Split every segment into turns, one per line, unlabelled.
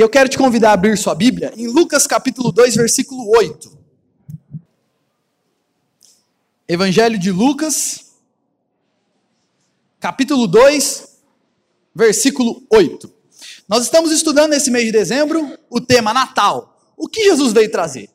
E eu quero te convidar a abrir sua Bíblia em Lucas capítulo 2, versículo 8. Evangelho de Lucas, capítulo 2, versículo 8. Nós estamos estudando nesse mês de dezembro o tema Natal. O que Jesus veio trazer?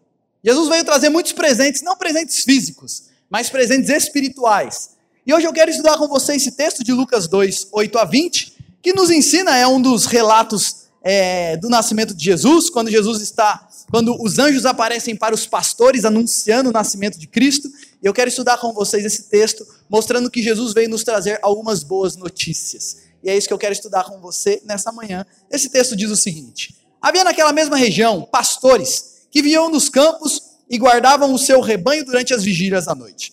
Jesus veio trazer muitos presentes, não presentes físicos, mas presentes espirituais. E hoje eu quero estudar com você esse texto de Lucas 2, 8 a 20, que nos ensina, é um dos relatos é, do nascimento de Jesus, quando Jesus está, quando os anjos aparecem para os pastores anunciando o nascimento de Cristo. E eu quero estudar com vocês esse texto, mostrando que Jesus veio nos trazer algumas boas notícias. E é isso que eu quero estudar com você nessa manhã. Esse texto diz o seguinte: Havia naquela mesma região pastores que vinham nos campos e guardavam o seu rebanho durante as vigílias da noite.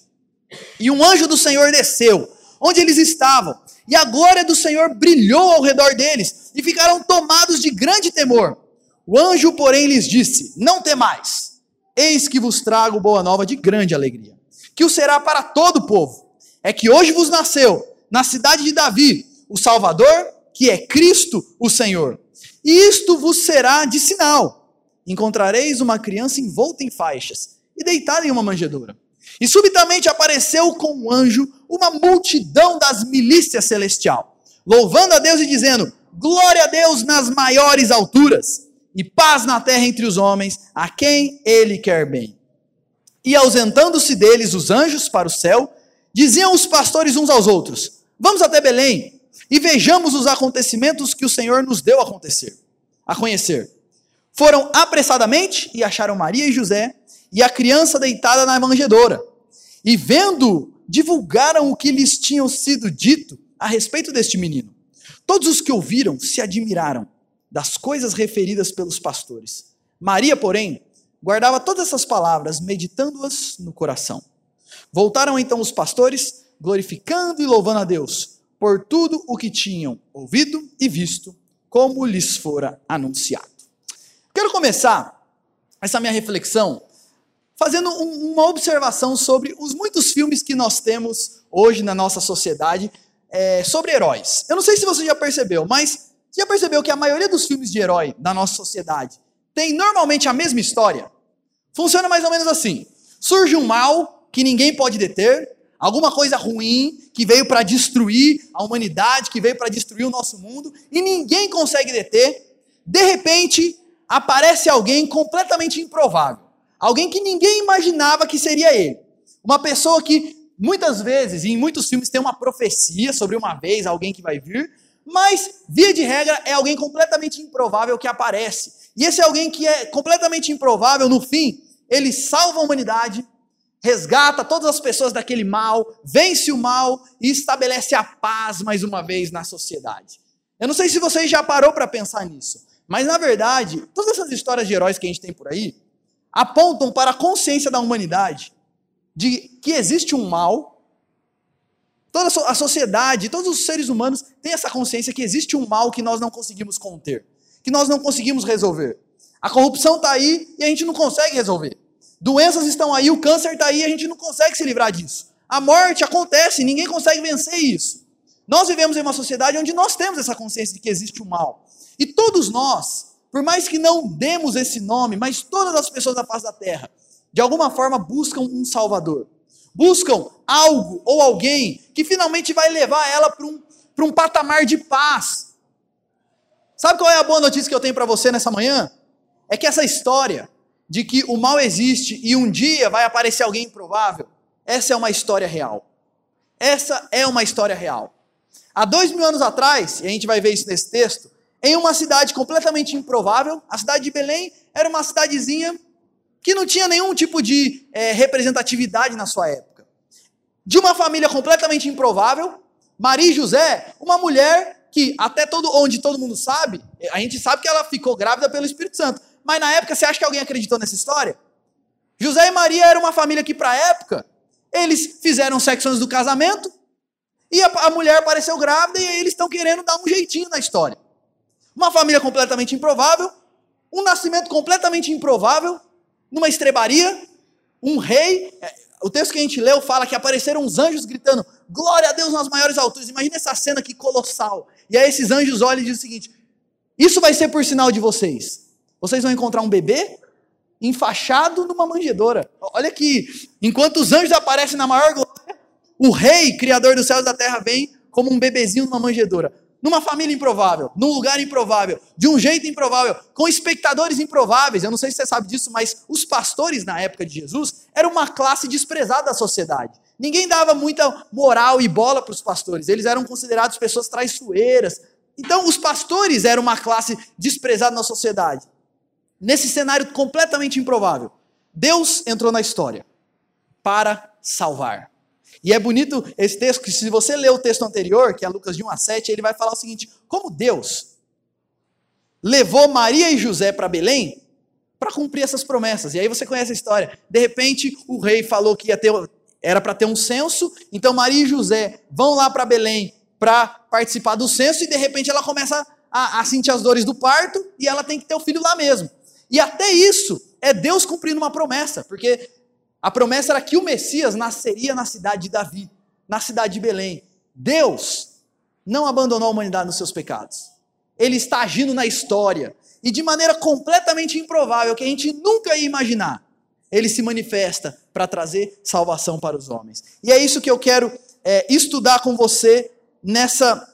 E um anjo do Senhor desceu, onde eles estavam, e a glória do Senhor brilhou ao redor deles, e ficaram tomados de grande temor. O anjo, porém, lhes disse: Não temais, eis que vos trago boa nova de grande alegria, que o será para todo o povo. É que hoje vos nasceu, na cidade de Davi, o Salvador, que é Cristo o Senhor. E isto vos será de sinal: encontrareis uma criança envolta em faixas e deitada em uma manjedoura. E subitamente apareceu com um anjo uma multidão das milícias celestial, louvando a Deus e dizendo: Glória a Deus nas maiores alturas, e paz na terra entre os homens, a quem ele quer bem. E ausentando-se deles os anjos para o céu, diziam os pastores uns aos outros: Vamos até Belém e vejamos os acontecimentos que o Senhor nos deu a acontecer, a conhecer. Foram apressadamente e acharam Maria e José e a criança deitada na manjedoura. E vendo, divulgaram o que lhes tinha sido dito a respeito deste menino. Todos os que ouviram se admiraram das coisas referidas pelos pastores. Maria, porém, guardava todas essas palavras, meditando-as no coração. Voltaram então os pastores, glorificando e louvando a Deus por tudo o que tinham ouvido e visto, como lhes fora anunciado. Quero começar essa minha reflexão fazendo um, uma observação sobre os muitos filmes que nós temos hoje na nossa sociedade é, sobre heróis. Eu não sei se você já percebeu, mas já percebeu que a maioria dos filmes de herói da nossa sociedade tem normalmente a mesma história? Funciona mais ou menos assim: surge um mal que ninguém pode deter, alguma coisa ruim que veio para destruir a humanidade, que veio para destruir o nosso mundo, e ninguém consegue deter. De repente, aparece alguém completamente improvável. Alguém que ninguém imaginava que seria ele. Uma pessoa que muitas vezes, em muitos filmes, tem uma profecia sobre uma vez alguém que vai vir, mas, via de regra, é alguém completamente improvável que aparece. E esse alguém que é completamente improvável, no fim, ele salva a humanidade, resgata todas as pessoas daquele mal, vence o mal e estabelece a paz mais uma vez na sociedade. Eu não sei se você já parou para pensar nisso, mas na verdade, todas essas histórias de heróis que a gente tem por aí, apontam para a consciência da humanidade de que existe um mal. Toda a sociedade, todos os seres humanos têm essa consciência que existe um mal que nós não conseguimos conter, que nós não conseguimos resolver. A corrupção está aí e a gente não consegue resolver. Doenças estão aí, o câncer está aí e a gente não consegue se livrar disso. A morte acontece, ninguém consegue vencer isso. Nós vivemos em uma sociedade onde nós temos essa consciência de que existe um mal. E todos nós, por mais que não demos esse nome, mas todas as pessoas da face da terra, de alguma forma buscam um Salvador. Buscam algo ou alguém que finalmente vai levar ela para um, um patamar de paz. Sabe qual é a boa notícia que eu tenho para você nessa manhã? É que essa história de que o mal existe e um dia vai aparecer alguém improvável, essa é uma história real. Essa é uma história real. Há dois mil anos atrás, e a gente vai ver isso nesse texto, em uma cidade completamente improvável. A cidade de Belém era uma cidadezinha que não tinha nenhum tipo de é, representatividade na sua época. De uma família completamente improvável, Maria e José, uma mulher que até todo onde todo mundo sabe, a gente sabe que ela ficou grávida pelo Espírito Santo. Mas na época, você acha que alguém acreditou nessa história? José e Maria era uma família que, para a época, eles fizeram sexo antes do casamento, e a, a mulher apareceu grávida, e eles estão querendo dar um jeitinho na história. Uma família completamente improvável, um nascimento completamente improvável, numa estrebaria, um rei. É, o texto que a gente leu fala que apareceram uns anjos gritando: Glória a Deus nas maiores alturas. Imagina essa cena aqui colossal. E aí esses anjos olham e dizem o seguinte: Isso vai ser por sinal de vocês. Vocês vão encontrar um bebê enfaixado numa manjedoura. Olha que, enquanto os anjos aparecem na maior glória, o rei, criador dos céus e da terra, vem como um bebezinho numa manjedoura. Numa família improvável, num lugar improvável, de um jeito improvável, com espectadores improváveis. Eu não sei se você sabe disso, mas os pastores na época de Jesus eram uma classe desprezada da sociedade. Ninguém dava muita moral e bola para os pastores. Eles eram considerados pessoas traiçoeiras. Então, os pastores eram uma classe desprezada na sociedade. Nesse cenário completamente improvável, Deus entrou na história para salvar. E é bonito esse texto, que se você ler o texto anterior, que é Lucas de 1 a 7, ele vai falar o seguinte: como Deus levou Maria e José para Belém para cumprir essas promessas. E aí você conhece a história. De repente, o rei falou que ia ter, era para ter um censo, então Maria e José vão lá para Belém para participar do censo, e de repente ela começa a, a sentir as dores do parto, e ela tem que ter o filho lá mesmo. E até isso é Deus cumprindo uma promessa, porque a promessa era que o Messias nasceria na cidade de Davi, na cidade de Belém. Deus não abandonou a humanidade nos seus pecados. Ele está agindo na história e de maneira completamente improvável, que a gente nunca ia imaginar. Ele se manifesta para trazer salvação para os homens. E é isso que eu quero é, estudar com você nessa,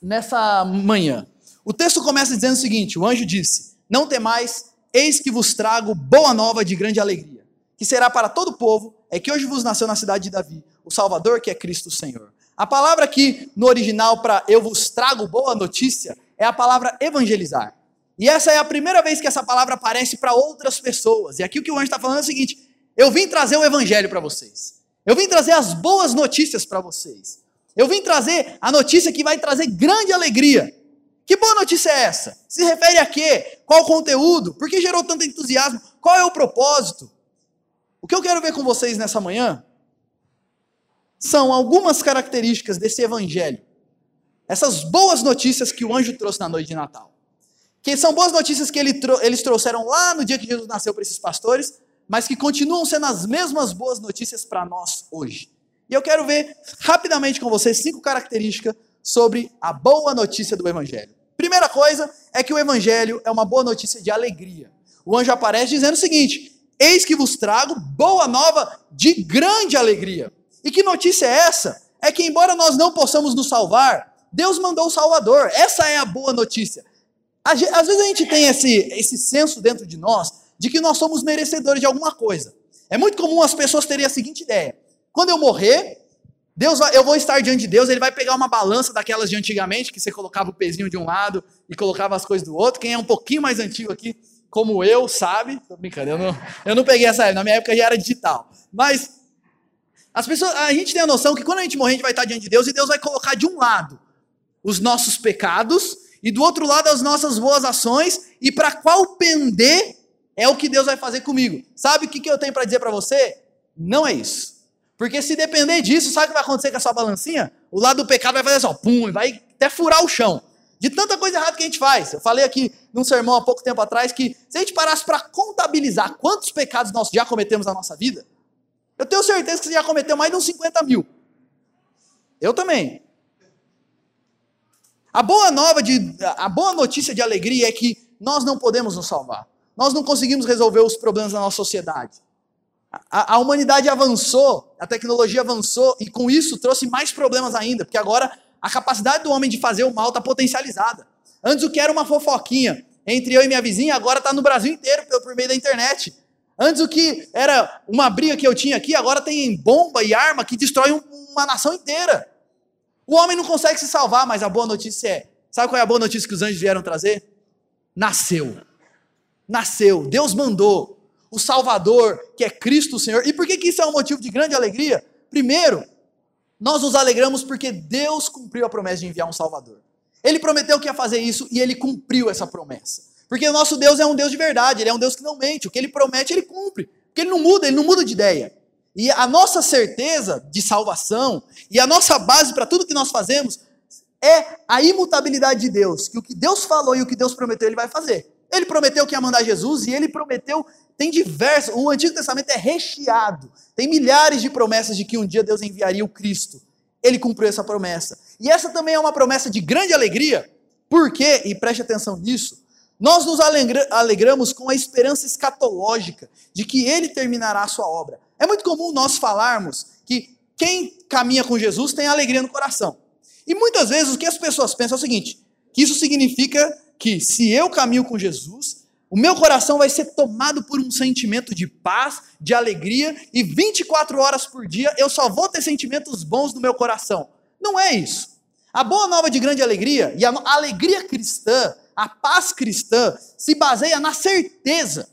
nessa manhã. O texto começa dizendo o seguinte: o anjo disse: Não temais, Eis que vos trago boa nova de grande alegria, que será para todo o povo, é que hoje vos nasceu na cidade de Davi, o Salvador que é Cristo Senhor. A palavra aqui no original para eu vos trago boa notícia é a palavra evangelizar. E essa é a primeira vez que essa palavra aparece para outras pessoas. E aqui o que o anjo está falando é o seguinte: eu vim trazer o evangelho para vocês. Eu vim trazer as boas notícias para vocês. Eu vim trazer a notícia que vai trazer grande alegria. Que boa notícia é essa? Se refere a quê? Qual o conteúdo? Por que gerou tanto entusiasmo? Qual é o propósito? O que eu quero ver com vocês nessa manhã são algumas características desse evangelho. Essas boas notícias que o anjo trouxe na noite de Natal. Que são boas notícias que ele eles trouxeram lá no dia que Jesus nasceu para esses pastores, mas que continuam sendo as mesmas boas notícias para nós hoje. E eu quero ver rapidamente com vocês cinco características sobre a boa notícia do Evangelho. Primeira coisa é que o Evangelho é uma boa notícia de alegria. O anjo aparece dizendo o seguinte: Eis que vos trago boa nova de grande alegria. E que notícia é essa? É que, embora nós não possamos nos salvar, Deus mandou o Salvador. Essa é a boa notícia. Às vezes a gente tem esse, esse senso dentro de nós de que nós somos merecedores de alguma coisa. É muito comum as pessoas terem a seguinte ideia: quando eu morrer, Deus vai, eu vou estar diante de Deus, ele vai pegar uma balança daquelas de antigamente, que você colocava o pezinho de um lado e colocava as coisas do outro. Quem é um pouquinho mais antigo aqui, como eu, sabe. Tô brincando, eu não, eu não peguei essa época, na minha época já era digital. Mas as pessoas, a gente tem a noção que quando a gente morrer, a gente vai estar diante de Deus e Deus vai colocar de um lado os nossos pecados e do outro lado as nossas boas ações, e para qual pender é o que Deus vai fazer comigo. Sabe o que, que eu tenho para dizer para você? Não é isso. Porque se depender disso, sabe o que vai acontecer com a sua balancinha? O lado do pecado vai fazer assim, ó, pum, vai até furar o chão. De tanta coisa errada que a gente faz. Eu falei aqui num sermão há pouco tempo atrás que se a gente parasse para contabilizar quantos pecados nós já cometemos na nossa vida, eu tenho certeza que você já cometeu mais de uns 50 mil. Eu também. A boa nova de, a boa notícia de alegria é que nós não podemos nos salvar. Nós não conseguimos resolver os problemas da nossa sociedade. A, a, humanidade avançou, a tecnologia avançou e com isso trouxe mais problemas ainda, porque agora a capacidade do homem de fazer o mal está potencializada. Antes o que era uma fofoquinha entre eu e minha vizinha, agora está no Brasil inteiro por, meio da internet. Antes o que era uma briga que eu tinha aqui, agora tem bomba e arma que destrói um, uma nação inteira. O homem não consegue se salvar, mas a boa notícia é: sabe qual é a boa notícia que os anjos vieram trazer? Nasceu. Nasceu. Deus mandou o Salvador, que é Cristo o Senhor. E por que, que isso é um motivo de grande alegria? Primeiro, nós nos alegramos porque Deus cumpriu a promessa de enviar um Salvador. Ele prometeu que ia fazer isso e ele cumpriu essa promessa. Porque o nosso Deus é um Deus de verdade, ele é um Deus que não mente. O que ele promete, ele cumpre. Porque ele não muda, ele não muda de ideia. E a nossa certeza de salvação e a nossa base para tudo que nós fazemos é a imutabilidade de Deus. Que o que Deus falou e o que Deus prometeu, ele vai fazer. Ele prometeu que ia mandar Jesus e ele prometeu tem diversos, o Antigo Testamento é recheado. Tem milhares de promessas de que um dia Deus enviaria o Cristo. Ele cumpriu essa promessa. E essa também é uma promessa de grande alegria, Por quê? E preste atenção nisso. Nós nos alegra alegramos com a esperança escatológica de que ele terminará a sua obra. É muito comum nós falarmos que quem caminha com Jesus tem alegria no coração. E muitas vezes o que as pessoas pensam é o seguinte: que isso significa que se eu caminho com Jesus, o meu coração vai ser tomado por um sentimento de paz, de alegria, e 24 horas por dia eu só vou ter sentimentos bons no meu coração. Não é isso. A boa nova de grande alegria e a alegria cristã, a paz cristã, se baseia na certeza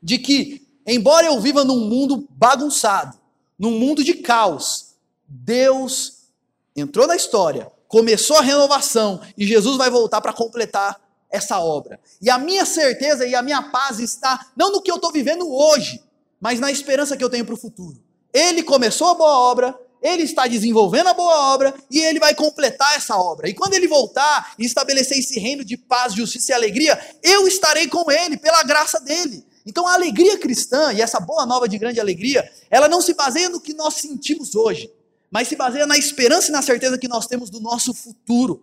de que, embora eu viva num mundo bagunçado, num mundo de caos, Deus entrou na história, começou a renovação e Jesus vai voltar para completar essa obra. E a minha certeza e a minha paz está não no que eu estou vivendo hoje, mas na esperança que eu tenho para o futuro. Ele começou a boa obra, ele está desenvolvendo a boa obra e ele vai completar essa obra. E quando ele voltar e estabelecer esse reino de paz, justiça e alegria, eu estarei com ele pela graça dele. Então a alegria cristã e essa boa nova de grande alegria, ela não se baseia no que nós sentimos hoje, mas se baseia na esperança e na certeza que nós temos do nosso futuro.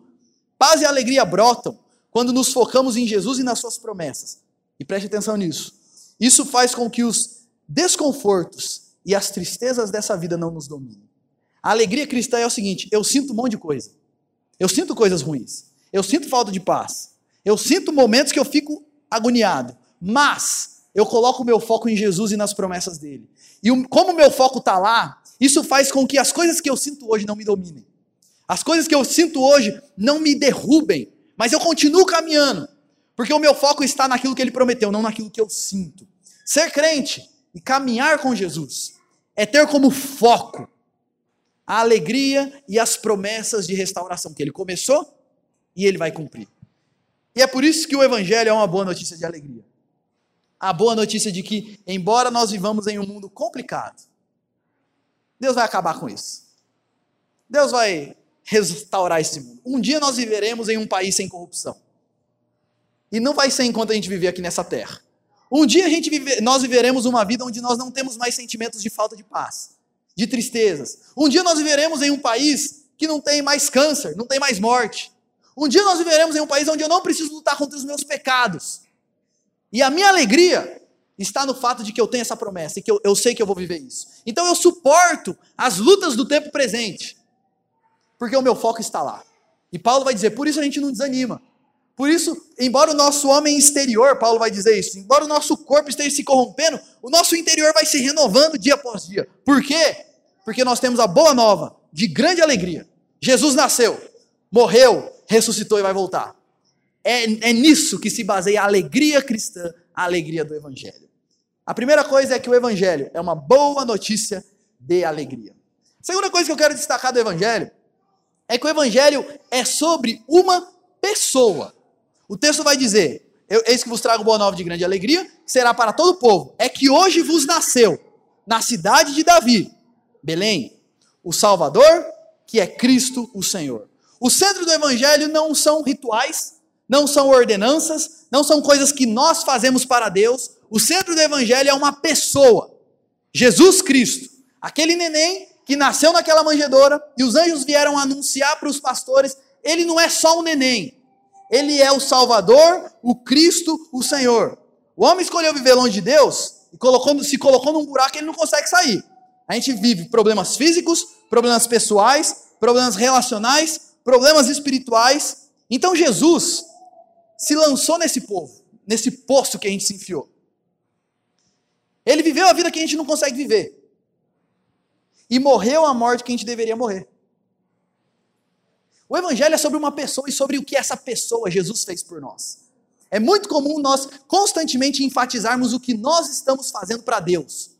Paz e alegria brotam quando nos focamos em Jesus e nas suas promessas. E preste atenção nisso. Isso faz com que os desconfortos e as tristezas dessa vida não nos dominem. A alegria cristã é o seguinte: eu sinto um monte de coisa. Eu sinto coisas ruins. Eu sinto falta de paz. Eu sinto momentos que eu fico agoniado. Mas eu coloco o meu foco em Jesus e nas promessas dele. E como o meu foco está lá, isso faz com que as coisas que eu sinto hoje não me dominem. As coisas que eu sinto hoje não me derrubem, mas eu continuo caminhando, porque o meu foco está naquilo que ele prometeu, não naquilo que eu sinto. Ser crente e caminhar com Jesus é ter como foco a alegria e as promessas de restauração que ele começou e ele vai cumprir. E é por isso que o evangelho é uma boa notícia de alegria. A boa notícia de que, embora nós vivamos em um mundo complicado, Deus vai acabar com isso. Deus vai restaurar esse mundo. Um dia nós viveremos em um país sem corrupção. E não vai ser enquanto a gente viver aqui nessa terra. Um dia a gente vive, nós viveremos uma vida onde nós não temos mais sentimentos de falta de paz, de tristezas. Um dia nós viveremos em um país que não tem mais câncer, não tem mais morte. Um dia nós viveremos em um país onde eu não preciso lutar contra os meus pecados. E a minha alegria está no fato de que eu tenho essa promessa e que eu, eu sei que eu vou viver isso. Então eu suporto as lutas do tempo presente porque o meu foco está lá. E Paulo vai dizer, por isso a gente não desanima. Por isso, embora o nosso homem exterior, Paulo vai dizer isso, embora o nosso corpo esteja se corrompendo, o nosso interior vai se renovando dia após dia. Por quê? Porque nós temos a boa nova, de grande alegria. Jesus nasceu, morreu, ressuscitou e vai voltar. É, é nisso que se baseia a alegria cristã, a alegria do Evangelho. A primeira coisa é que o Evangelho é uma boa notícia de alegria. A segunda coisa que eu quero destacar do Evangelho é que o evangelho é sobre uma pessoa. O texto vai dizer: Eis que vos trago boa nova de grande alegria, será para todo o povo. É que hoje vos nasceu, na cidade de Davi, Belém, o Salvador, que é Cristo o Senhor. O centro do evangelho não são rituais, não são ordenanças, não são coisas que nós fazemos para Deus. O centro do evangelho é uma pessoa, Jesus Cristo, aquele neném que nasceu naquela manjedoura e os anjos vieram anunciar para os pastores: ele não é só um neném, ele é o Salvador, o Cristo, o Senhor. O homem escolheu viver longe de Deus e colocou, se colocou num buraco ele não consegue sair. A gente vive problemas físicos, problemas pessoais, problemas relacionais, problemas espirituais. Então Jesus se lançou nesse povo, nesse poço que a gente se enfiou. Ele viveu a vida que a gente não consegue viver e morreu a morte que a gente deveria morrer. O Evangelho é sobre uma pessoa e sobre o que essa pessoa, Jesus, fez por nós. É muito comum nós constantemente enfatizarmos o que nós estamos fazendo para Deus.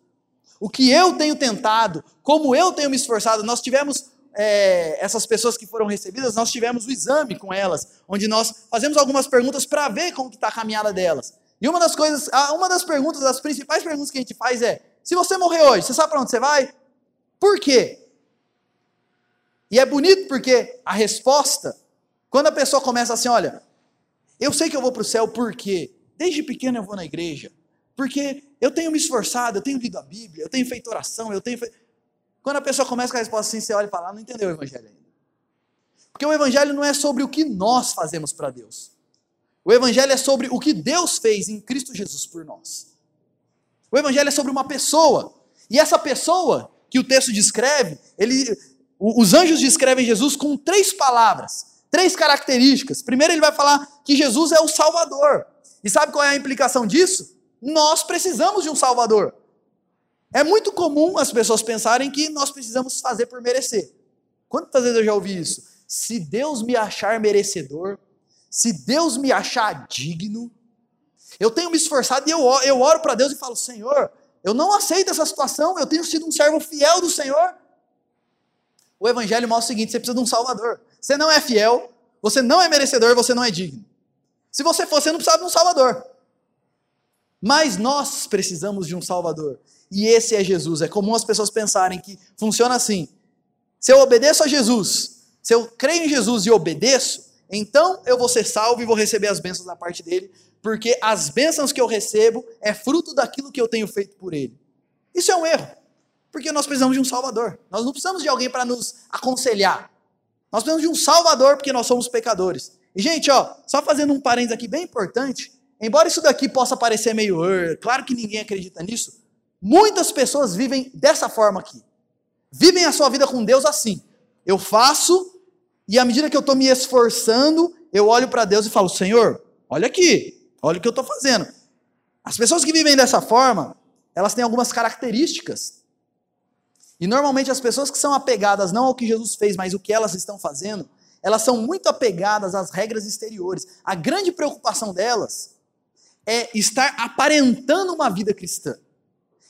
O que eu tenho tentado, como eu tenho me esforçado. Nós tivemos é, essas pessoas que foram recebidas, nós tivemos o exame com elas, onde nós fazemos algumas perguntas para ver como está a caminhada delas. E uma das coisas, uma das perguntas, das principais perguntas que a gente faz é: se você morrer hoje, você sabe para onde você vai? Por quê? E é bonito porque a resposta, quando a pessoa começa assim, olha, eu sei que eu vou para o céu porque desde pequeno eu vou na igreja, porque eu tenho me esforçado, eu tenho lido a Bíblia, eu tenho feito oração, eu tenho feito... Quando a pessoa começa com a resposta assim, você olha e fala, ah, não entendeu o evangelho ainda. Porque o Evangelho não é sobre o que nós fazemos para Deus. O Evangelho é sobre o que Deus fez em Cristo Jesus por nós. O Evangelho é sobre uma pessoa. E essa pessoa que o texto descreve, ele, os anjos descrevem Jesus com três palavras, três características. Primeiro, ele vai falar que Jesus é o Salvador. E sabe qual é a implicação disso? Nós precisamos de um Salvador. É muito comum as pessoas pensarem que nós precisamos fazer por merecer. Quantas vezes eu já ouvi isso? Se Deus me achar merecedor, se Deus me achar digno, eu tenho me esforçado e eu, eu oro para Deus e falo: Senhor, eu não aceito essa situação, eu tenho sido um servo fiel do Senhor. O Evangelho mostra o seguinte: você precisa de um Salvador. Você não é fiel, você não é merecedor, você não é digno. Se você fosse, você não precisava de um Salvador. Mas nós precisamos de um Salvador. E esse é Jesus. É comum as pessoas pensarem que funciona assim. Se eu obedeço a Jesus, se eu creio em Jesus e obedeço, então eu vou ser salvo e vou receber as bênçãos da parte dele, porque as bênçãos que eu recebo é fruto daquilo que eu tenho feito por ele. Isso é um erro, porque nós precisamos de um Salvador. Nós não precisamos de alguém para nos aconselhar. Nós precisamos de um Salvador porque nós somos pecadores. E, gente, ó, só fazendo um parênteses aqui bem importante, embora isso daqui possa parecer meio, claro que ninguém acredita nisso, Muitas pessoas vivem dessa forma aqui. Vivem a sua vida com Deus assim. Eu faço, e à medida que eu estou me esforçando, eu olho para Deus e falo: Senhor, olha aqui, olha o que eu estou fazendo. As pessoas que vivem dessa forma, elas têm algumas características. E normalmente as pessoas que são apegadas não ao que Jesus fez, mas o que elas estão fazendo, elas são muito apegadas às regras exteriores. A grande preocupação delas é estar aparentando uma vida cristã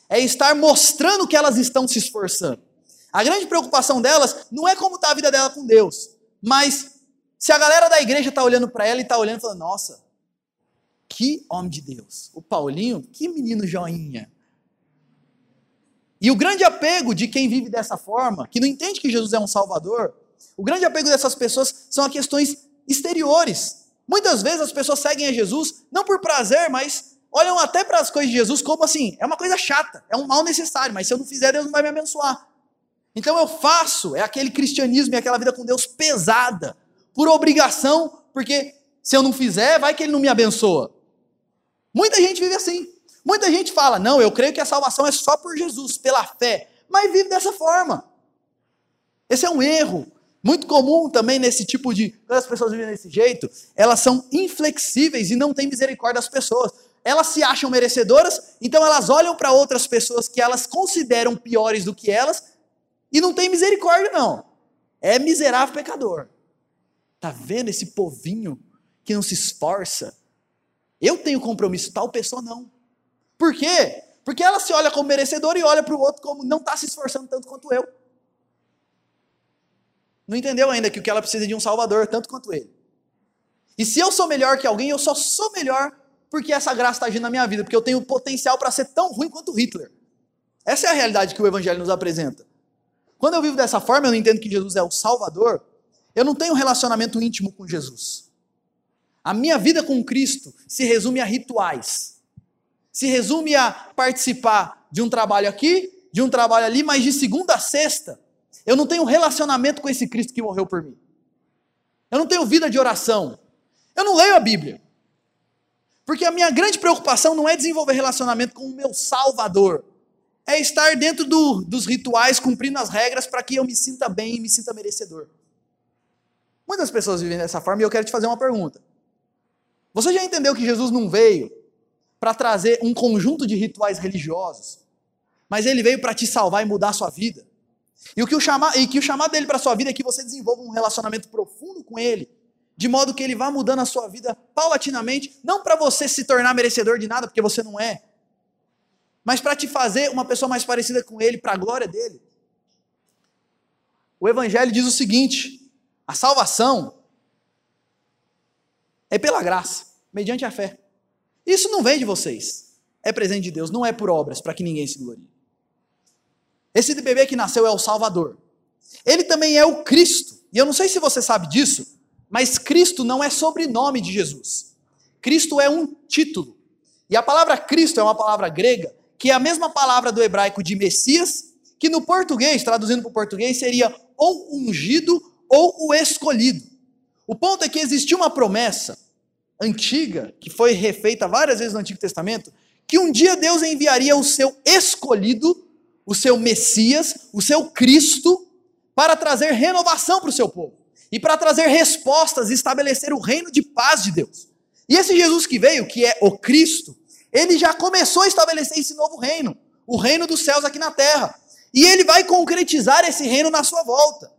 é estar mostrando que elas estão se esforçando. A grande preocupação delas não é como está a vida dela com Deus, mas se a galera da igreja está olhando para ela e está olhando e falando, nossa, que homem de Deus. O Paulinho, que menino joinha. E o grande apego de quem vive dessa forma, que não entende que Jesus é um Salvador, o grande apego dessas pessoas são a questões exteriores. Muitas vezes as pessoas seguem a Jesus não por prazer, mas olham até para as coisas de Jesus como assim, é uma coisa chata, é um mal necessário, mas se eu não fizer, Deus não vai me abençoar. Então eu faço, é aquele cristianismo e aquela vida com Deus pesada, por obrigação, porque se eu não fizer, vai que ele não me abençoa. Muita gente vive assim. Muita gente fala: "Não, eu creio que a salvação é só por Jesus, pela fé", mas vive dessa forma. Esse é um erro muito comum também nesse tipo de. Quando as pessoas vivem desse jeito, elas são inflexíveis e não têm misericórdia das pessoas elas se acham merecedoras, então elas olham para outras pessoas que elas consideram piores do que elas e não tem misericórdia, não. É miserável pecador. Tá vendo esse povinho que não se esforça? Eu tenho compromisso, tal pessoa não. Por quê? Porque ela se olha como merecedora e olha para o outro como não está se esforçando tanto quanto eu. Não entendeu ainda que o que ela precisa é de um salvador tanto quanto ele. E se eu sou melhor que alguém, eu só sou melhor porque essa graça está agindo na minha vida, porque eu tenho potencial para ser tão ruim quanto Hitler. Essa é a realidade que o Evangelho nos apresenta. Quando eu vivo dessa forma, eu não entendo que Jesus é o Salvador, eu não tenho um relacionamento íntimo com Jesus. A minha vida com Cristo se resume a rituais. Se resume a participar de um trabalho aqui, de um trabalho ali, mas de segunda a sexta, eu não tenho relacionamento com esse Cristo que morreu por mim. Eu não tenho vida de oração. Eu não leio a Bíblia. Porque a minha grande preocupação não é desenvolver relacionamento com o meu Salvador, é estar dentro do, dos rituais, cumprindo as regras para que eu me sinta bem e me sinta merecedor. Muitas pessoas vivem dessa forma e eu quero te fazer uma pergunta. Você já entendeu que Jesus não veio para trazer um conjunto de rituais religiosos, mas ele veio para te salvar e mudar a sua vida? E, o que o chama, e que o chamado dele para a sua vida é que você desenvolva um relacionamento profundo com ele, de modo que ele vá mudando a sua vida paulatinamente, não para você se tornar merecedor de nada, porque você não é, mas para te fazer uma pessoa mais parecida com ele, para a glória dele. O Evangelho diz o seguinte: a salvação é pela graça, mediante a fé. Isso não vem de vocês, é presente de Deus, não é por obras, para que ninguém se glorie. Esse bebê que nasceu é o Salvador. Ele também é o Cristo. E eu não sei se você sabe disso, mas Cristo não é sobrenome de Jesus. Cristo é um título. E a palavra Cristo é uma palavra grega, que é a mesma palavra do hebraico de Messias, que no português, traduzindo para o português, seria ou ungido ou o escolhido. O ponto é que existia uma promessa antiga, que foi refeita várias vezes no Antigo Testamento, que um dia Deus enviaria o seu escolhido, o seu Messias, o seu Cristo, para trazer renovação para o seu povo e para trazer respostas e estabelecer o reino de paz de Deus. E esse Jesus que veio, que é o Cristo, ele já começou a estabelecer esse novo reino, o reino dos céus aqui na terra. E ele vai concretizar esse reino na sua volta.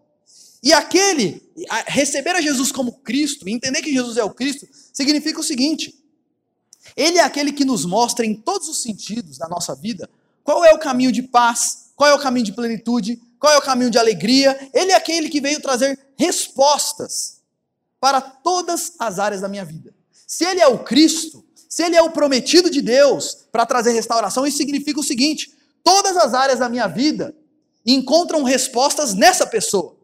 E aquele, receber a Jesus como Cristo, entender que Jesus é o Cristo, significa o seguinte: ele é aquele que nos mostra em todos os sentidos da nossa vida qual é o caminho de paz, qual é o caminho de plenitude, qual é o caminho de alegria. Ele é aquele que veio trazer respostas para todas as áreas da minha vida. Se ele é o Cristo, se ele é o prometido de Deus para trazer restauração, isso significa o seguinte: todas as áreas da minha vida encontram respostas nessa pessoa,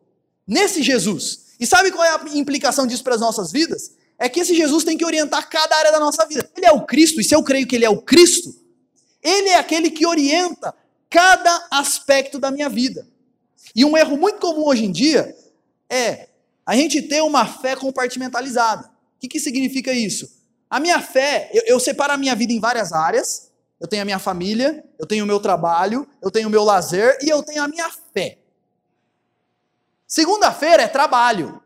nesse Jesus. E sabe qual é a implicação disso para as nossas vidas? É que esse Jesus tem que orientar cada área da nossa vida. Ele é o Cristo, e se eu creio que ele é o Cristo, ele é aquele que orienta cada aspecto da minha vida. E um erro muito comum hoje em dia é a gente ter uma fé compartimentalizada. O que, que significa isso? A minha fé, eu, eu separo a minha vida em várias áreas. Eu tenho a minha família, eu tenho o meu trabalho, eu tenho o meu lazer e eu tenho a minha fé. Segunda-feira é trabalho.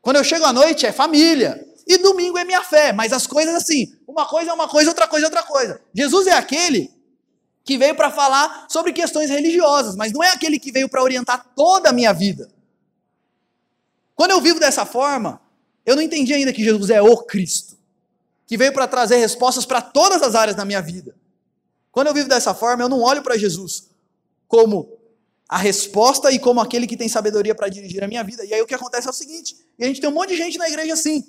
Quando eu chego à noite é família. E domingo é minha fé. Mas as coisas assim, uma coisa é uma coisa, outra coisa é outra coisa. Jesus é aquele que veio para falar sobre questões religiosas, mas não é aquele que veio para orientar toda a minha vida. Quando eu vivo dessa forma, eu não entendi ainda que Jesus é o Cristo, que veio para trazer respostas para todas as áreas da minha vida. Quando eu vivo dessa forma, eu não olho para Jesus como a resposta e como aquele que tem sabedoria para dirigir a minha vida. E aí o que acontece é o seguinte: e a gente tem um monte de gente na igreja assim,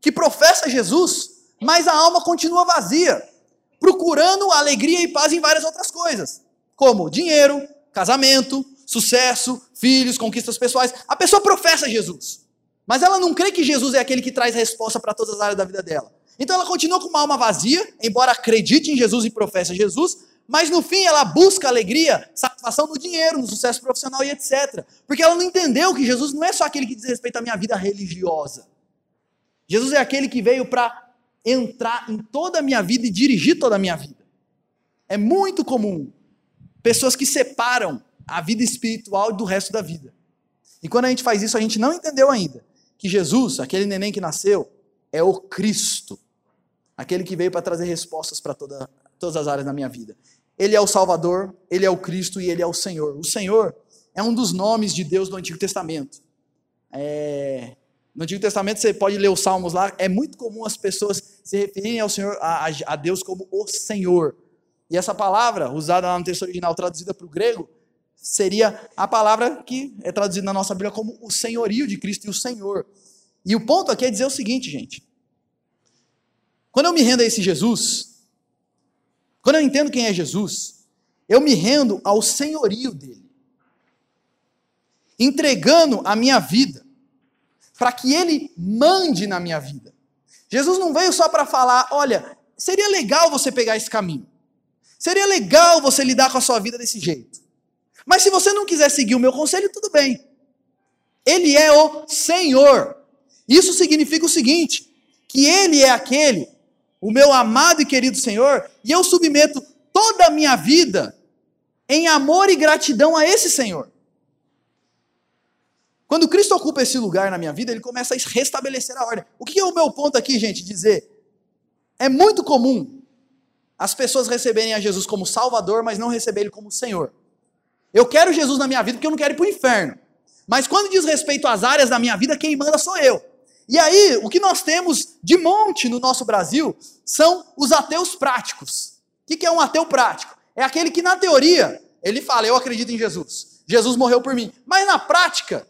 que professa Jesus, mas a alma continua vazia, procurando alegria e paz em várias outras coisas, como dinheiro, casamento, sucesso, filhos, conquistas pessoais. A pessoa professa Jesus, mas ela não crê que Jesus é aquele que traz resposta para todas as áreas da vida dela. Então ela continua com uma alma vazia, embora acredite em Jesus e professe Jesus, mas no fim ela busca alegria, satisfação no dinheiro, no sucesso profissional e etc. Porque ela não entendeu que Jesus não é só aquele que diz respeito à minha vida religiosa. Jesus é aquele que veio para entrar em toda a minha vida e dirigir toda a minha vida. É muito comum pessoas que separam a vida espiritual do resto da vida. E quando a gente faz isso, a gente não entendeu ainda que Jesus, aquele neném que nasceu, é o Cristo, aquele que veio para trazer respostas para toda, todas as áreas da minha vida. Ele é o Salvador, ele é o Cristo e ele é o Senhor. O Senhor é um dos nomes de Deus do Antigo Testamento. É... No Antigo Testamento você pode ler os Salmos lá, é muito comum as pessoas se referirem ao Senhor, a, a Deus como o Senhor. E essa palavra, usada lá no texto original, traduzida para o grego, seria a palavra que é traduzida na nossa Bíblia como o senhorio de Cristo e o Senhor. E o ponto aqui é dizer o seguinte, gente. Quando eu me rendo a esse Jesus, quando eu entendo quem é Jesus, eu me rendo ao senhorio dele, entregando a minha vida, para que ele mande na minha vida. Jesus não veio só para falar: olha, seria legal você pegar esse caminho, seria legal você lidar com a sua vida desse jeito. Mas se você não quiser seguir o meu conselho, tudo bem. Ele é o Senhor. Isso significa o seguinte: que Ele é aquele o meu amado e querido Senhor, e eu submeto toda a minha vida em amor e gratidão a esse Senhor. Quando Cristo ocupa esse lugar na minha vida, ele começa a restabelecer a ordem. O que é o meu ponto aqui, gente? Dizer, é muito comum as pessoas receberem a Jesus como Salvador, mas não receberem ele como Senhor. Eu quero Jesus na minha vida porque eu não quero ir para o inferno. Mas quando diz respeito às áreas da minha vida, quem manda sou eu. E aí, o que nós temos de monte no nosso Brasil são os ateus práticos. O que é um ateu prático? É aquele que, na teoria, ele fala: Eu acredito em Jesus. Jesus morreu por mim. Mas na prática,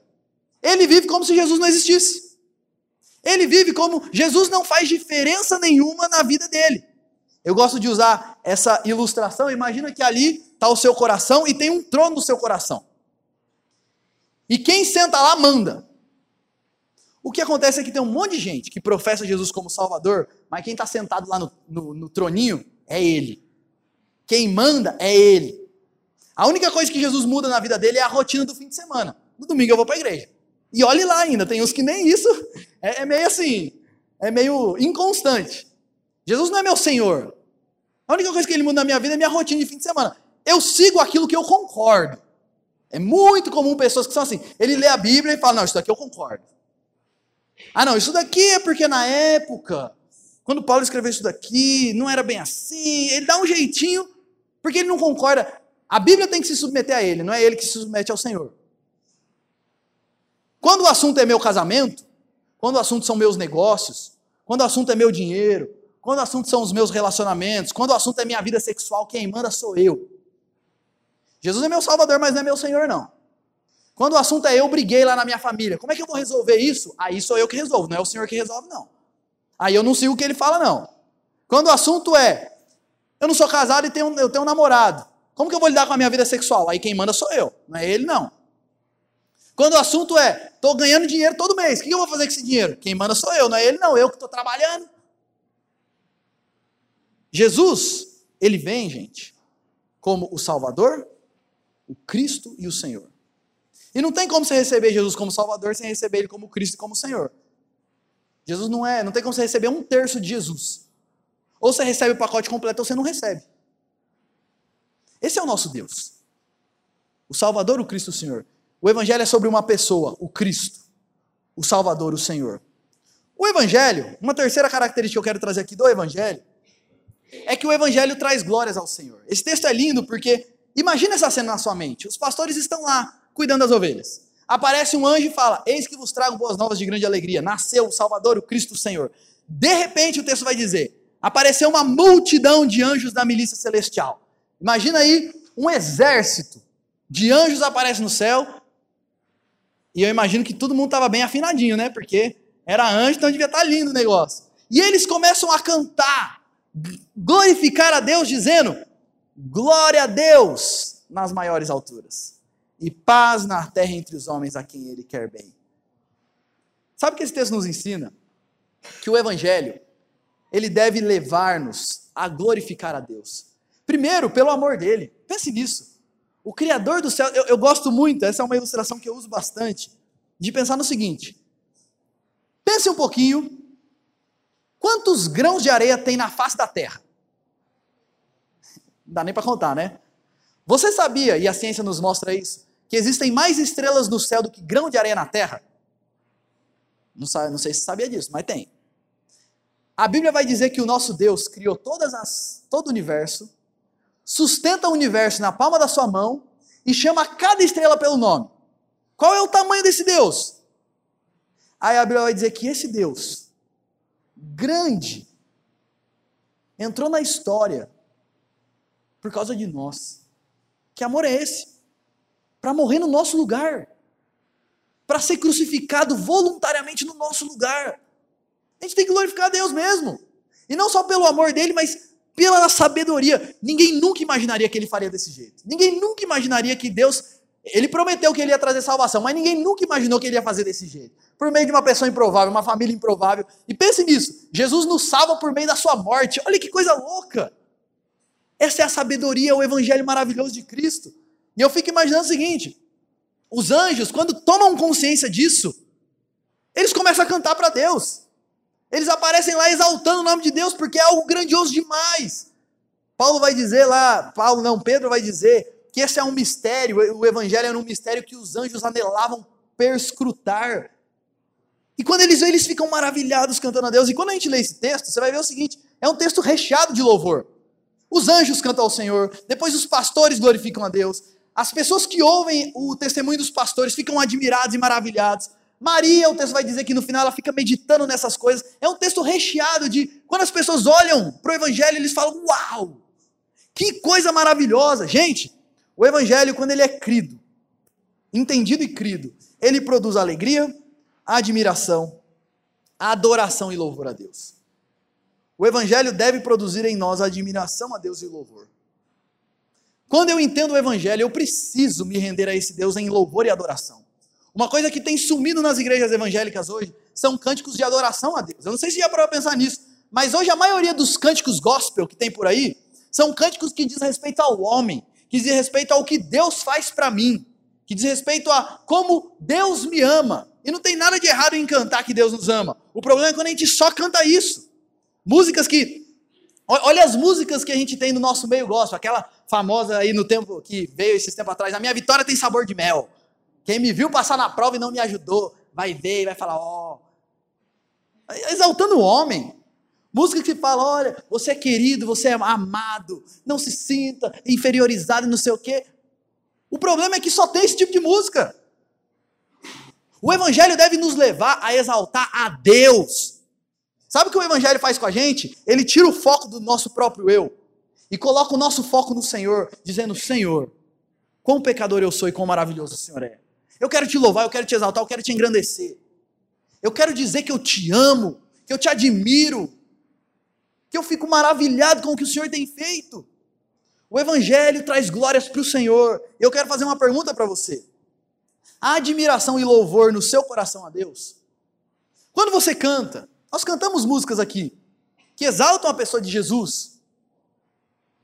ele vive como se Jesus não existisse. Ele vive como Jesus não faz diferença nenhuma na vida dele. Eu gosto de usar essa ilustração. Imagina que ali está o seu coração e tem um trono no seu coração. E quem senta lá manda. O que acontece é que tem um monte de gente que professa Jesus como Salvador, mas quem está sentado lá no, no, no troninho é Ele. Quem manda é Ele. A única coisa que Jesus muda na vida dele é a rotina do fim de semana. No domingo eu vou para a igreja. E olhe lá ainda, tem uns que nem isso. É, é meio assim, é meio inconstante. Jesus não é meu Senhor. A única coisa que ele muda na minha vida é minha rotina de fim de semana. Eu sigo aquilo que eu concordo. É muito comum pessoas que são assim. Ele lê a Bíblia e fala: Não, isso daqui eu concordo. Ah, não, isso daqui é porque na época, quando Paulo escreveu isso daqui, não era bem assim. Ele dá um jeitinho, porque ele não concorda. A Bíblia tem que se submeter a ele, não é ele que se submete ao Senhor. Quando o assunto é meu casamento, quando o assunto são meus negócios, quando o assunto é meu dinheiro, quando o assunto são os meus relacionamentos, quando o assunto é minha vida sexual, quem manda sou eu. Jesus é meu salvador, mas não é meu Senhor, não. Quando o assunto é eu briguei lá na minha família, como é que eu vou resolver isso? Aí sou eu que resolvo, não é o Senhor que resolve, não. Aí eu não sigo o que ele fala, não. Quando o assunto é eu não sou casado e tenho, eu tenho um namorado, como que eu vou lidar com a minha vida sexual? Aí quem manda sou eu, não é ele, não. Quando o assunto é, estou ganhando dinheiro todo mês, o que eu vou fazer com esse dinheiro? Quem manda sou eu, não é ele, não. Eu que estou trabalhando. Jesus, ele vem, gente, como o Salvador, o Cristo e o Senhor. E não tem como você receber Jesus como Salvador sem receber ele como Cristo e como Senhor. Jesus não é, não tem como você receber um terço de Jesus. Ou você recebe o pacote completo ou você não recebe. Esse é o nosso Deus. O Salvador, o Cristo, o Senhor. O Evangelho é sobre uma pessoa, o Cristo, o Salvador, o Senhor. O Evangelho, uma terceira característica que eu quero trazer aqui do Evangelho, é que o Evangelho traz glórias ao Senhor. Esse texto é lindo porque, imagina essa cena na sua mente: os pastores estão lá cuidando das ovelhas. Aparece um anjo e fala: Eis que vos trago boas novas de grande alegria. Nasceu o Salvador, o Cristo o Senhor. De repente, o texto vai dizer: apareceu uma multidão de anjos da milícia celestial. Imagina aí um exército de anjos aparece no céu e eu imagino que todo mundo estava bem afinadinho, né? Porque era anjo, então devia estar tá lindo o negócio. E eles começam a cantar, glorificar a Deus, dizendo: Glória a Deus nas maiores alturas, e paz na terra entre os homens a quem Ele quer bem. Sabe o que esse texto nos ensina? Que o Evangelho, ele deve levar-nos a glorificar a Deus. Primeiro, pelo amor dele. Pense nisso. O Criador do céu, eu, eu gosto muito, essa é uma ilustração que eu uso bastante, de pensar no seguinte: pense um pouquinho, quantos grãos de areia tem na face da Terra? Não dá nem para contar, né? Você sabia, e a ciência nos mostra isso, que existem mais estrelas no céu do que grão de areia na Terra? Não, sabe, não sei se você sabia disso, mas tem. A Bíblia vai dizer que o nosso Deus criou todas as, todo o universo sustenta o universo na palma da sua mão e chama cada estrela pelo nome. Qual é o tamanho desse Deus? Aí a Bíblia vai dizer que esse Deus, grande, entrou na história por causa de nós. Que amor é esse? Para morrer no nosso lugar. Para ser crucificado voluntariamente no nosso lugar. A gente tem que glorificar a Deus mesmo. E não só pelo amor dele, mas pela sabedoria. Ninguém nunca imaginaria que ele faria desse jeito. Ninguém nunca imaginaria que Deus. Ele prometeu que ele ia trazer salvação, mas ninguém nunca imaginou que ele ia fazer desse jeito. Por meio de uma pessoa improvável, uma família improvável. E pense nisso: Jesus nos salva por meio da sua morte. Olha que coisa louca! Essa é a sabedoria, o evangelho maravilhoso de Cristo. E eu fico imaginando o seguinte: os anjos, quando tomam consciência disso, eles começam a cantar para Deus. Eles aparecem lá exaltando o nome de Deus porque é algo grandioso demais. Paulo vai dizer lá, Paulo não, Pedro vai dizer que esse é um mistério, o evangelho era um mistério que os anjos anelavam perscrutar. E quando eles veem, eles ficam maravilhados cantando a Deus. E quando a gente lê esse texto, você vai ver o seguinte: é um texto recheado de louvor. Os anjos cantam ao Senhor, depois os pastores glorificam a Deus. As pessoas que ouvem o testemunho dos pastores ficam admirados e maravilhados. Maria, o texto vai dizer que no final ela fica meditando nessas coisas. É um texto recheado de. Quando as pessoas olham para o Evangelho, eles falam: Uau! Que coisa maravilhosa! Gente, o Evangelho, quando ele é crido, entendido e crido, ele produz alegria, admiração, adoração e louvor a Deus. O Evangelho deve produzir em nós admiração a Deus e louvor. Quando eu entendo o Evangelho, eu preciso me render a esse Deus em louvor e adoração. Uma coisa que tem sumido nas igrejas evangélicas hoje são cânticos de adoração a Deus. Eu não sei se já parou pensar nisso, mas hoje a maioria dos cânticos gospel que tem por aí são cânticos que diz respeito ao homem, que diz respeito ao que Deus faz para mim, que diz respeito a como Deus me ama. E não tem nada de errado em cantar que Deus nos ama. O problema é quando a gente só canta isso. Músicas que. Olha as músicas que a gente tem no nosso meio gospel. Aquela famosa aí no tempo que veio esses tempos atrás. A minha vitória tem sabor de mel. Quem me viu passar na prova e não me ajudou, vai ver e vai falar, ó. Oh. Exaltando o homem. Música que fala, olha, você é querido, você é amado, não se sinta inferiorizado e não sei o quê. O problema é que só tem esse tipo de música. O evangelho deve nos levar a exaltar a Deus. Sabe o que o evangelho faz com a gente? Ele tira o foco do nosso próprio eu e coloca o nosso foco no Senhor, dizendo: Senhor, quão pecador eu sou e quão maravilhoso o Senhor é. Eu quero te louvar, eu quero te exaltar, eu quero te engrandecer. Eu quero dizer que eu te amo, que eu te admiro, que eu fico maravilhado com o que o Senhor tem feito. O Evangelho traz glórias para o Senhor. Eu quero fazer uma pergunta para você. Há admiração e louvor no seu coração a Deus? Quando você canta, nós cantamos músicas aqui que exaltam a pessoa de Jesus,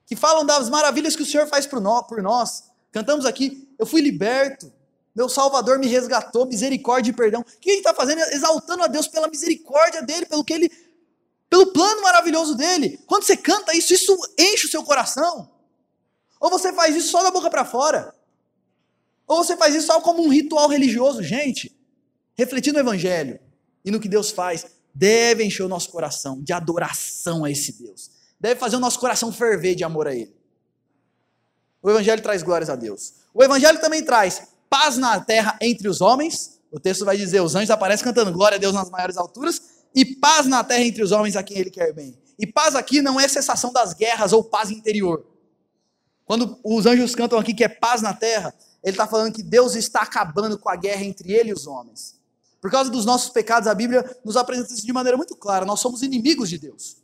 que falam das maravilhas que o Senhor faz por nós. Cantamos aqui, eu fui liberto, meu Salvador me resgatou, misericórdia e perdão. O que ele está fazendo? Exaltando a Deus pela misericórdia dele, pelo que ele, pelo plano maravilhoso dele. Quando você canta isso, isso enche o seu coração. Ou você faz isso só da boca para fora. Ou você faz isso só como um ritual religioso, gente. Refletindo no Evangelho e no que Deus faz, deve encher o nosso coração de adoração a esse Deus. Deve fazer o nosso coração ferver de amor a Ele. O Evangelho traz glórias a Deus. O Evangelho também traz paz na terra entre os homens. O texto vai dizer: os anjos aparecem cantando glória a Deus nas maiores alturas, e paz na terra entre os homens a quem ele quer bem. E paz aqui não é cessação das guerras ou paz interior. Quando os anjos cantam aqui que é paz na terra, ele está falando que Deus está acabando com a guerra entre ele e os homens. Por causa dos nossos pecados, a Bíblia nos apresenta isso de maneira muito clara: nós somos inimigos de Deus.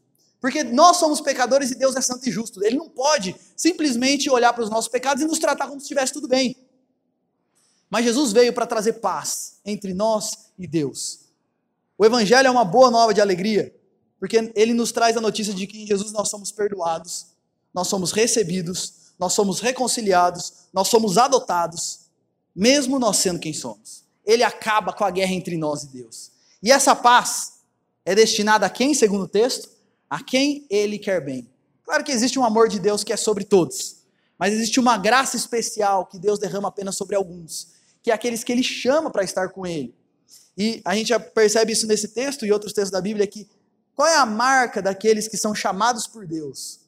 Porque nós somos pecadores e Deus é santo e justo. Ele não pode simplesmente olhar para os nossos pecados e nos tratar como se estivesse tudo bem. Mas Jesus veio para trazer paz entre nós e Deus. O Evangelho é uma boa nova de alegria, porque ele nos traz a notícia de que em Jesus nós somos perdoados, nós somos recebidos, nós somos reconciliados, nós somos adotados, mesmo nós sendo quem somos. Ele acaba com a guerra entre nós e Deus. E essa paz é destinada a quem, segundo o texto? A quem ele quer bem. Claro que existe um amor de Deus que é sobre todos, mas existe uma graça especial que Deus derrama apenas sobre alguns que é aqueles que ele chama para estar com ele. E a gente percebe isso nesse texto e outros textos da Bíblia que qual é a marca daqueles que são chamados por Deus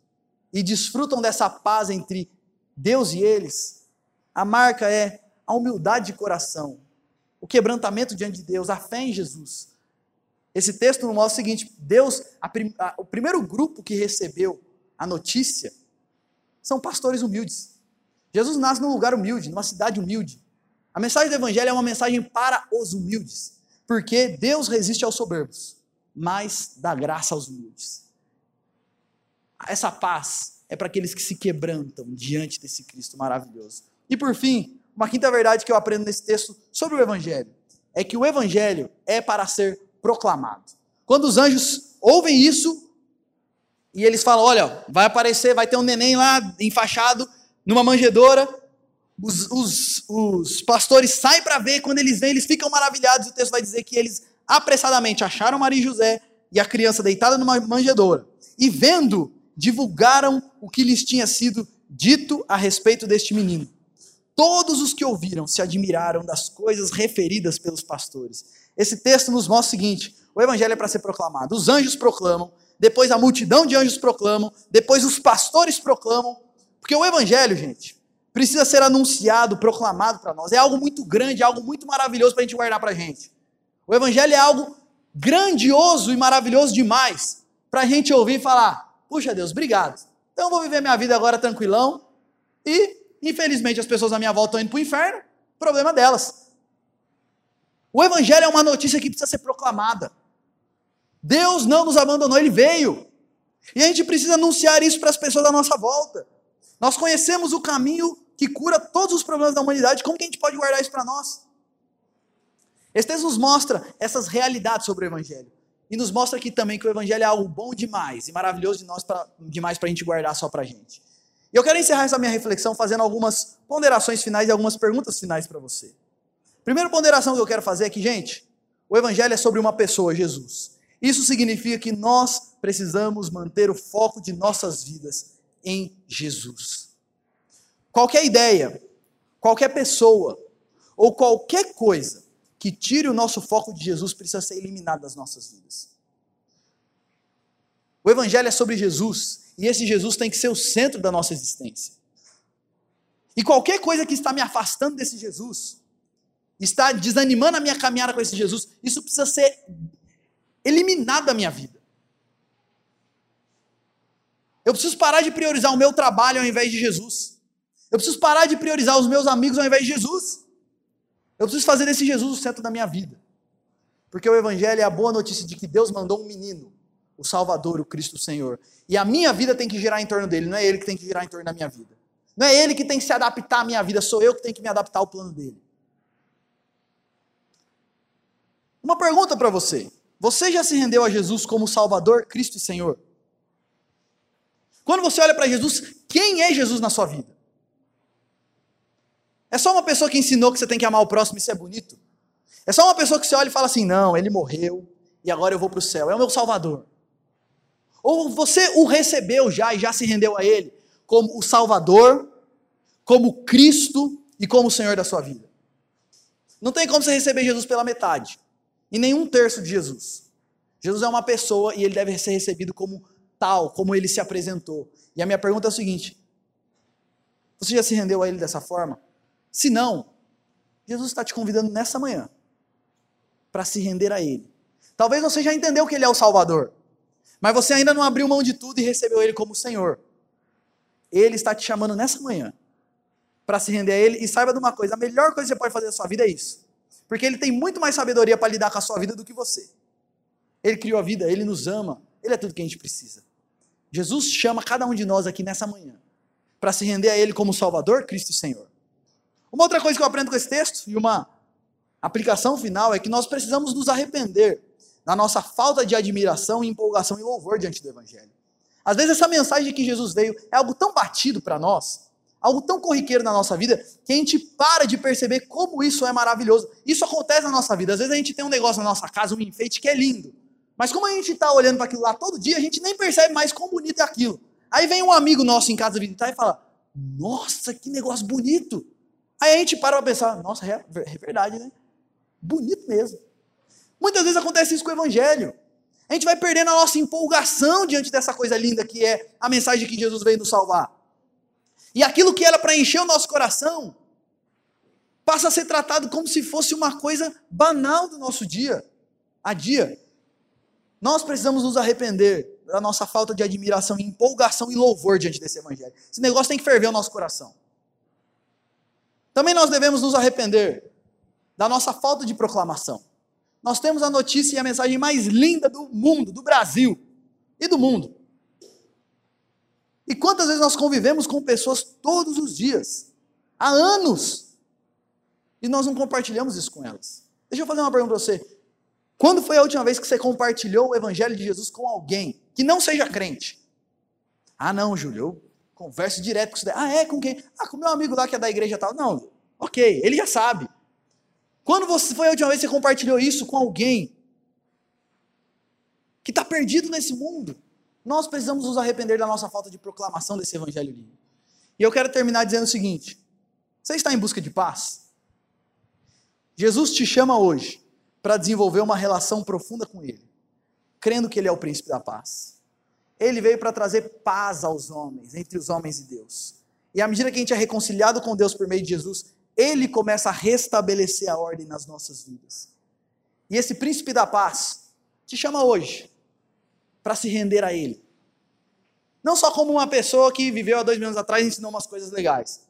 e desfrutam dessa paz entre Deus e eles? A marca é a humildade de coração, o quebrantamento diante de Deus, a fé em Jesus. Esse texto mostra o seguinte: Deus, a, a, o primeiro grupo que recebeu a notícia são pastores humildes. Jesus nasce num lugar humilde, numa cidade humilde. A mensagem do Evangelho é uma mensagem para os humildes, porque Deus resiste aos soberbos, mas dá graça aos humildes. Essa paz é para aqueles que se quebrantam diante desse Cristo maravilhoso. E por fim, uma quinta verdade que eu aprendo nesse texto sobre o Evangelho é que o Evangelho é para ser proclamado. Quando os anjos ouvem isso e eles falam: Olha, vai aparecer, vai ter um neném lá enfaixado numa manjedoura, os, os, os pastores saem para ver, quando eles vêm, eles ficam maravilhados. O texto vai dizer que eles apressadamente acharam Maria e José e a criança deitada numa manjedoura. E vendo, divulgaram o que lhes tinha sido dito a respeito deste menino. Todos os que ouviram se admiraram das coisas referidas pelos pastores. Esse texto nos mostra o seguinte: o evangelho é para ser proclamado. Os anjos proclamam, depois a multidão de anjos proclamam, depois os pastores proclamam. Porque o evangelho, gente, precisa ser anunciado, proclamado para nós. É algo muito grande, algo muito maravilhoso para a gente guardar para a gente. O Evangelho é algo grandioso e maravilhoso demais para a gente ouvir e falar: puxa Deus, obrigado. Então eu vou viver minha vida agora tranquilão e, infelizmente, as pessoas à minha volta estão indo para o inferno, problema delas. O Evangelho é uma notícia que precisa ser proclamada. Deus não nos abandonou, Ele veio. E a gente precisa anunciar isso para as pessoas à nossa volta. Nós conhecemos o caminho que cura todos os problemas da humanidade, como que a gente pode guardar isso para nós? Esse texto nos mostra essas realidades sobre o Evangelho. E nos mostra aqui também que o Evangelho é algo bom demais e maravilhoso de nós pra, demais para a gente guardar só para a gente. Eu quero encerrar essa minha reflexão fazendo algumas ponderações finais e algumas perguntas finais para você. Primeira ponderação que eu quero fazer aqui, gente, o evangelho é sobre uma pessoa, Jesus. Isso significa que nós precisamos manter o foco de nossas vidas em Jesus. Qualquer ideia, qualquer pessoa ou qualquer coisa que tire o nosso foco de Jesus precisa ser eliminado das nossas vidas. O Evangelho é sobre Jesus e esse Jesus tem que ser o centro da nossa existência. E qualquer coisa que está me afastando desse Jesus, está desanimando a minha caminhada com esse Jesus, isso precisa ser eliminado da minha vida. Eu preciso parar de priorizar o meu trabalho ao invés de Jesus. Eu preciso parar de priorizar os meus amigos ao invés de Jesus. Eu preciso fazer desse Jesus o centro da minha vida. Porque o Evangelho é a boa notícia de que Deus mandou um menino, o Salvador, o Cristo Senhor. E a minha vida tem que girar em torno dele, não é ele que tem que girar em torno da minha vida. Não é ele que tem que se adaptar à minha vida, sou eu que tenho que me adaptar ao plano dele. Uma pergunta para você: você já se rendeu a Jesus como Salvador, Cristo e Senhor? Quando você olha para Jesus, quem é Jesus na sua vida? É só uma pessoa que ensinou que você tem que amar o próximo e isso é bonito? É só uma pessoa que você olha e fala assim: não, ele morreu e agora eu vou para o céu, é o meu Salvador. Ou você o recebeu já e já se rendeu a ele como o Salvador, como Cristo e como o Senhor da sua vida. Não tem como você receber Jesus pela metade e nenhum terço de Jesus. Jesus é uma pessoa e ele deve ser recebido como tal, como ele se apresentou. E a minha pergunta é o seguinte: você já se rendeu a ele dessa forma? Se não, Jesus está te convidando nessa manhã para se render a ele. Talvez você já entendeu que ele é o Salvador, mas você ainda não abriu mão de tudo e recebeu ele como Senhor. Ele está te chamando nessa manhã para se render a ele e saiba de uma coisa: a melhor coisa que você pode fazer na sua vida é isso. Porque ele tem muito mais sabedoria para lidar com a sua vida do que você. Ele criou a vida, ele nos ama, ele é tudo que a gente precisa. Jesus chama cada um de nós aqui nessa manhã para se render a ele como Salvador, Cristo e Senhor. Uma outra coisa que eu aprendo com esse texto e uma aplicação final é que nós precisamos nos arrepender da nossa falta de admiração, empolgação e louvor diante do Evangelho. Às vezes essa mensagem que Jesus veio é algo tão batido para nós algo tão corriqueiro na nossa vida que a gente para de perceber como isso é maravilhoso. Isso acontece na nossa vida. Às vezes a gente tem um negócio na nossa casa, um enfeite que é lindo. Mas como a gente está olhando para aquilo lá todo dia, a gente nem percebe mais quão bonito é aquilo. Aí vem um amigo nosso em casa visitar e fala: Nossa, que negócio bonito. Aí a gente para para pensar: Nossa, é, é verdade, né? Bonito mesmo. Muitas vezes acontece isso com o evangelho. A gente vai perdendo a nossa empolgação diante dessa coisa linda que é a mensagem que Jesus veio nos salvar. E aquilo que era para encher o nosso coração passa a ser tratado como se fosse uma coisa banal do nosso dia a dia. Nós precisamos nos arrepender da nossa falta de admiração, empolgação e louvor diante desse evangelho. Esse negócio tem que ferver o nosso coração. Também nós devemos nos arrepender da nossa falta de proclamação. Nós temos a notícia e a mensagem mais linda do mundo, do Brasil e do mundo. E quantas vezes nós convivemos com pessoas todos os dias, há anos, e nós não compartilhamos isso com elas? Deixa eu fazer uma pergunta para você. Quando foi a última vez que você compartilhou o Evangelho de Jesus com alguém que não seja crente? Ah, não, Júlio, eu converso direto com você. Ah, é? Com quem? Ah, com meu amigo lá que é da igreja tal. Não, ok, ele já sabe. Quando você, foi a última vez que você compartilhou isso com alguém que está perdido nesse mundo? Nós precisamos nos arrepender da nossa falta de proclamação desse evangelho lindo. E eu quero terminar dizendo o seguinte: você está em busca de paz? Jesus te chama hoje para desenvolver uma relação profunda com Ele, crendo que Ele é o príncipe da paz. Ele veio para trazer paz aos homens, entre os homens e Deus. E à medida que a gente é reconciliado com Deus por meio de Jesus, Ele começa a restabelecer a ordem nas nossas vidas. E esse príncipe da paz te chama hoje para se render a Ele. Não só como uma pessoa que viveu há dois mil anos atrás e ensinou umas coisas legais,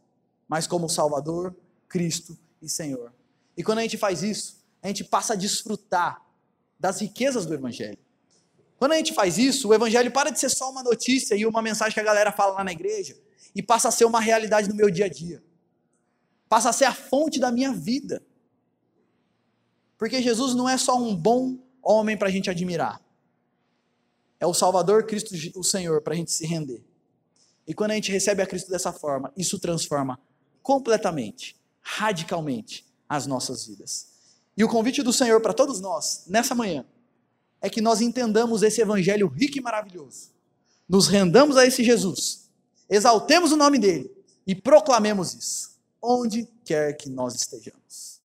mas como Salvador, Cristo e Senhor. E quando a gente faz isso, a gente passa a desfrutar das riquezas do Evangelho. Quando a gente faz isso, o Evangelho para de ser só uma notícia e uma mensagem que a galera fala lá na igreja, e passa a ser uma realidade no meu dia a dia. Passa a ser a fonte da minha vida. Porque Jesus não é só um bom homem para a gente admirar é o Salvador Cristo, o Senhor, para a gente se render. E quando a gente recebe a Cristo dessa forma, isso transforma completamente, radicalmente, as nossas vidas. E o convite do Senhor para todos nós, nessa manhã, é que nós entendamos esse evangelho rico e maravilhoso. Nos rendamos a esse Jesus, exaltemos o nome dele e proclamemos isso, onde quer que nós estejamos.